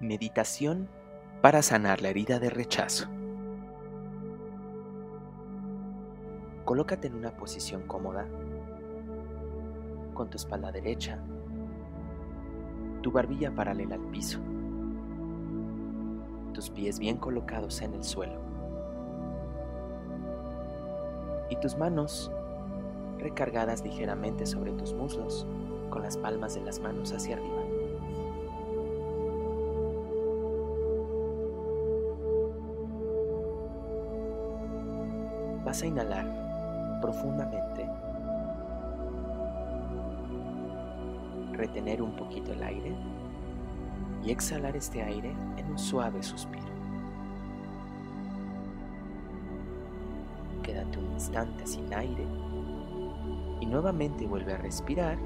Meditación para sanar la herida de rechazo. Colócate en una posición cómoda, con tu espalda derecha, tu barbilla paralela al piso, tus pies bien colocados en el suelo y tus manos recargadas ligeramente sobre tus muslos con las palmas de las manos hacia arriba. Vas a inhalar profundamente, retener un poquito el aire y exhalar este aire en un suave suspiro. Quédate un instante sin aire y nuevamente vuelve a respirar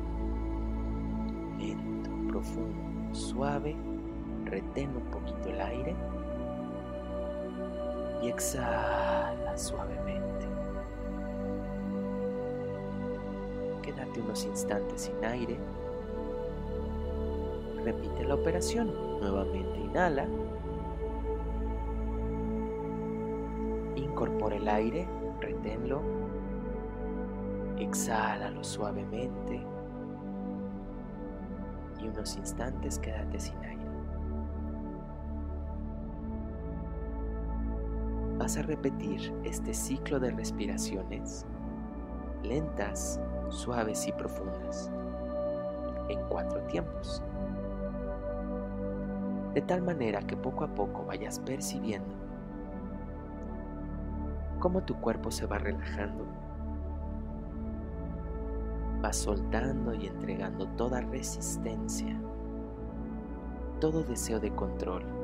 lento, profundo, suave. Retén un poquito el aire y exhala suavemente. Quédate unos instantes sin aire. Repite la operación. Nuevamente inhala. Incorpora el aire, reténlo. Exhálalo suavemente. Y unos instantes quédate sin aire. Vas a repetir este ciclo de respiraciones lentas, suaves y profundas en cuatro tiempos. De tal manera que poco a poco vayas percibiendo cómo tu cuerpo se va relajando, va soltando y entregando toda resistencia, todo deseo de control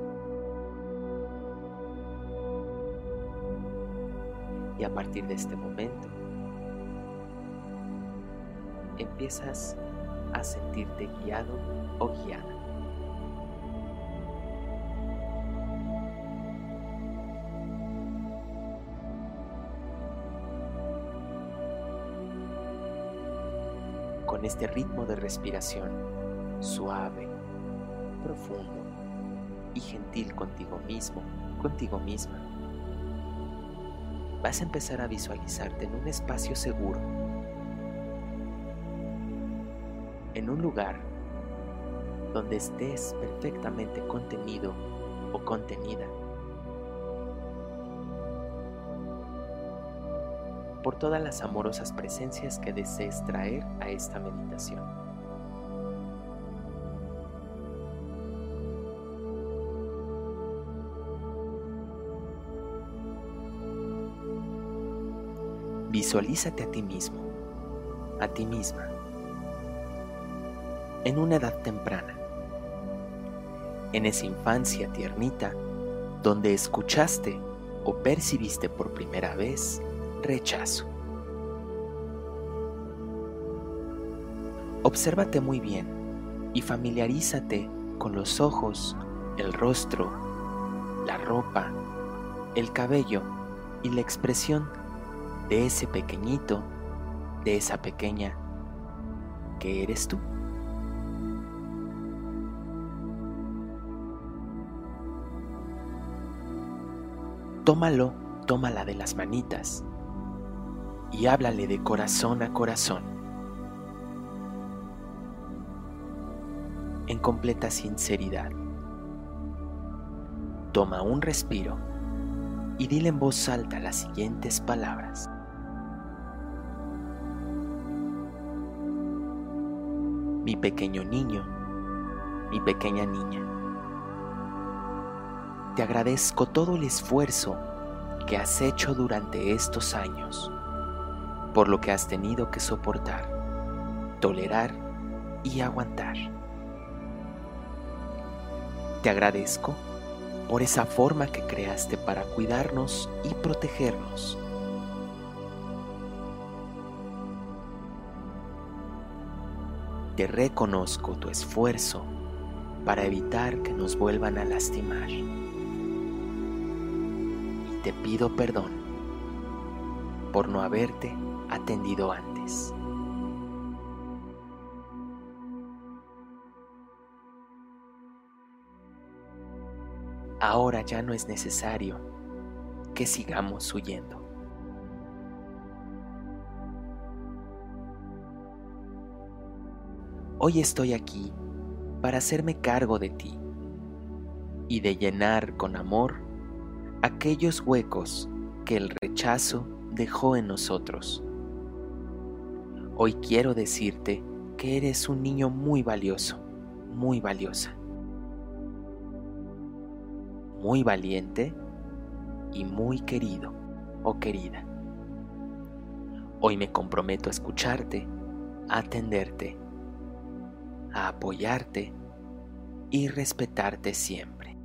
Y a partir de este momento, empiezas a sentirte guiado o guiada. Con este ritmo de respiración suave, profundo y gentil contigo mismo, contigo misma vas a empezar a visualizarte en un espacio seguro, en un lugar donde estés perfectamente contenido o contenida por todas las amorosas presencias que desees traer a esta meditación. Visualízate a ti mismo, a ti misma, en una edad temprana, en esa infancia tiernita donde escuchaste o percibiste por primera vez rechazo. Obsérvate muy bien y familiarízate con los ojos, el rostro, la ropa, el cabello y la expresión de ese pequeñito, de esa pequeña que eres tú. Tómalo, tómala de las manitas y háblale de corazón a corazón. En completa sinceridad. Toma un respiro y dile en voz alta las siguientes palabras. Mi pequeño niño, mi pequeña niña. Te agradezco todo el esfuerzo que has hecho durante estos años, por lo que has tenido que soportar, tolerar y aguantar. Te agradezco por esa forma que creaste para cuidarnos y protegernos te reconozco tu esfuerzo para evitar que nos vuelvan a lastimar. Y te pido perdón por no haberte atendido antes. ahora ya no es necesario que sigamos huyendo. Hoy estoy aquí para hacerme cargo de ti y de llenar con amor aquellos huecos que el rechazo dejó en nosotros. Hoy quiero decirte que eres un niño muy valioso, muy valiosa, muy valiente y muy querido o querida. Hoy me comprometo a escucharte, a atenderte, a apoyarte y respetarte siempre.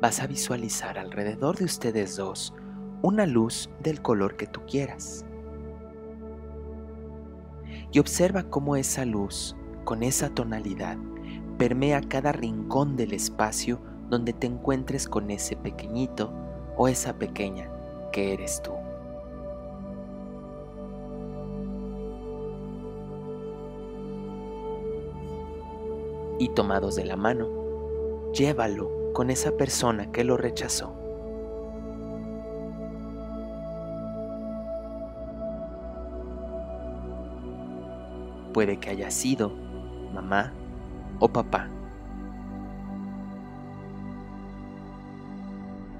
Vas a visualizar alrededor de ustedes dos una luz del color que tú quieras. Y observa cómo esa luz, con esa tonalidad, permea cada rincón del espacio donde te encuentres con ese pequeñito o esa pequeña que eres tú. Y tomados de la mano, llévalo con esa persona que lo rechazó. Puede que haya sido mamá o papá.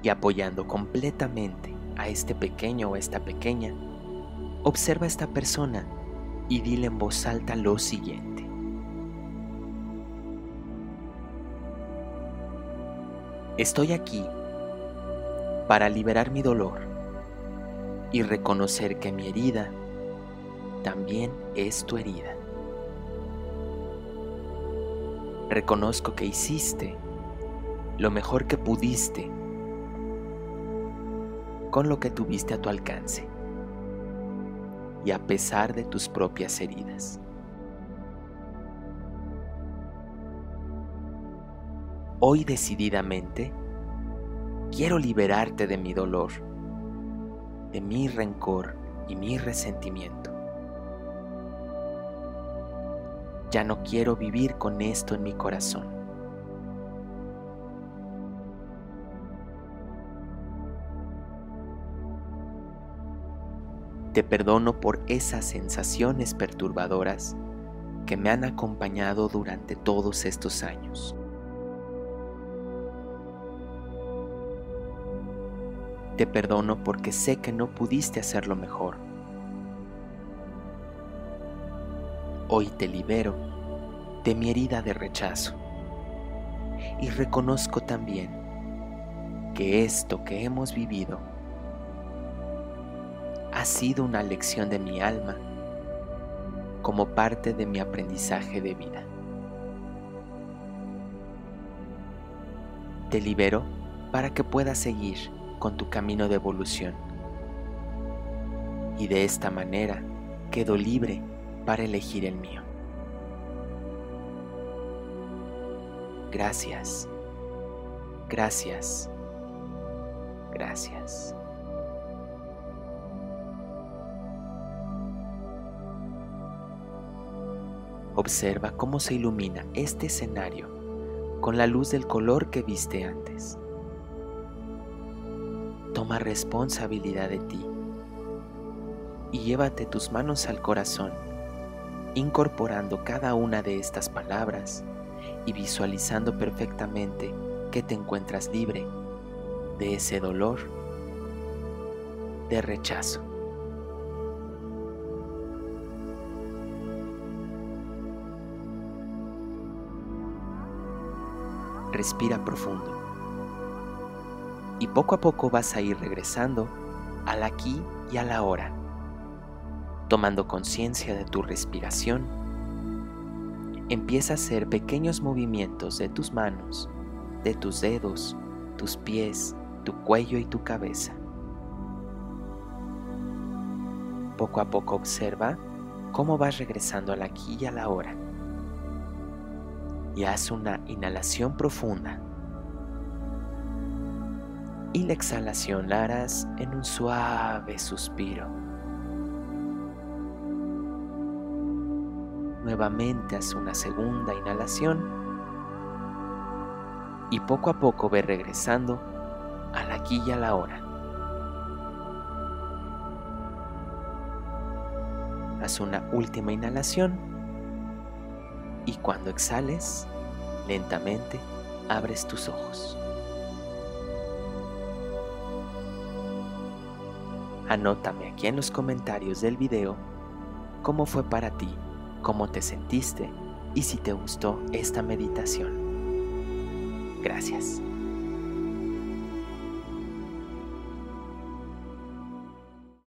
Y apoyando completamente a este pequeño o esta pequeña, observa a esta persona y dile en voz alta lo siguiente. Estoy aquí para liberar mi dolor y reconocer que mi herida también es tu herida. Reconozco que hiciste lo mejor que pudiste con lo que tuviste a tu alcance y a pesar de tus propias heridas. Hoy decididamente quiero liberarte de mi dolor, de mi rencor y mi resentimiento. Ya no quiero vivir con esto en mi corazón. Te perdono por esas sensaciones perturbadoras que me han acompañado durante todos estos años. Te perdono porque sé que no pudiste hacerlo mejor. Hoy te libero de mi herida de rechazo y reconozco también que esto que hemos vivido ha sido una lección de mi alma como parte de mi aprendizaje de vida. Te libero para que puedas seguir con tu camino de evolución. Y de esta manera quedo libre para elegir el mío. Gracias, gracias, gracias. Observa cómo se ilumina este escenario con la luz del color que viste antes. Toma responsabilidad de ti y llévate tus manos al corazón, incorporando cada una de estas palabras y visualizando perfectamente que te encuentras libre de ese dolor de rechazo. Respira profundo. Y poco a poco vas a ir regresando al aquí y a la hora, tomando conciencia de tu respiración. Empieza a hacer pequeños movimientos de tus manos, de tus dedos, tus pies, tu cuello y tu cabeza. Poco a poco observa cómo vas regresando al aquí y a la hora y haz una inhalación profunda. Y la exhalación la harás en un suave suspiro. nuevamente haz una segunda inhalación y poco a poco ve regresando a la aquí y a la hora. Haz una última inhalación y cuando exhales, lentamente abres tus ojos. Anótame aquí en los comentarios del video cómo fue para ti, cómo te sentiste y si te gustó esta meditación. Gracias.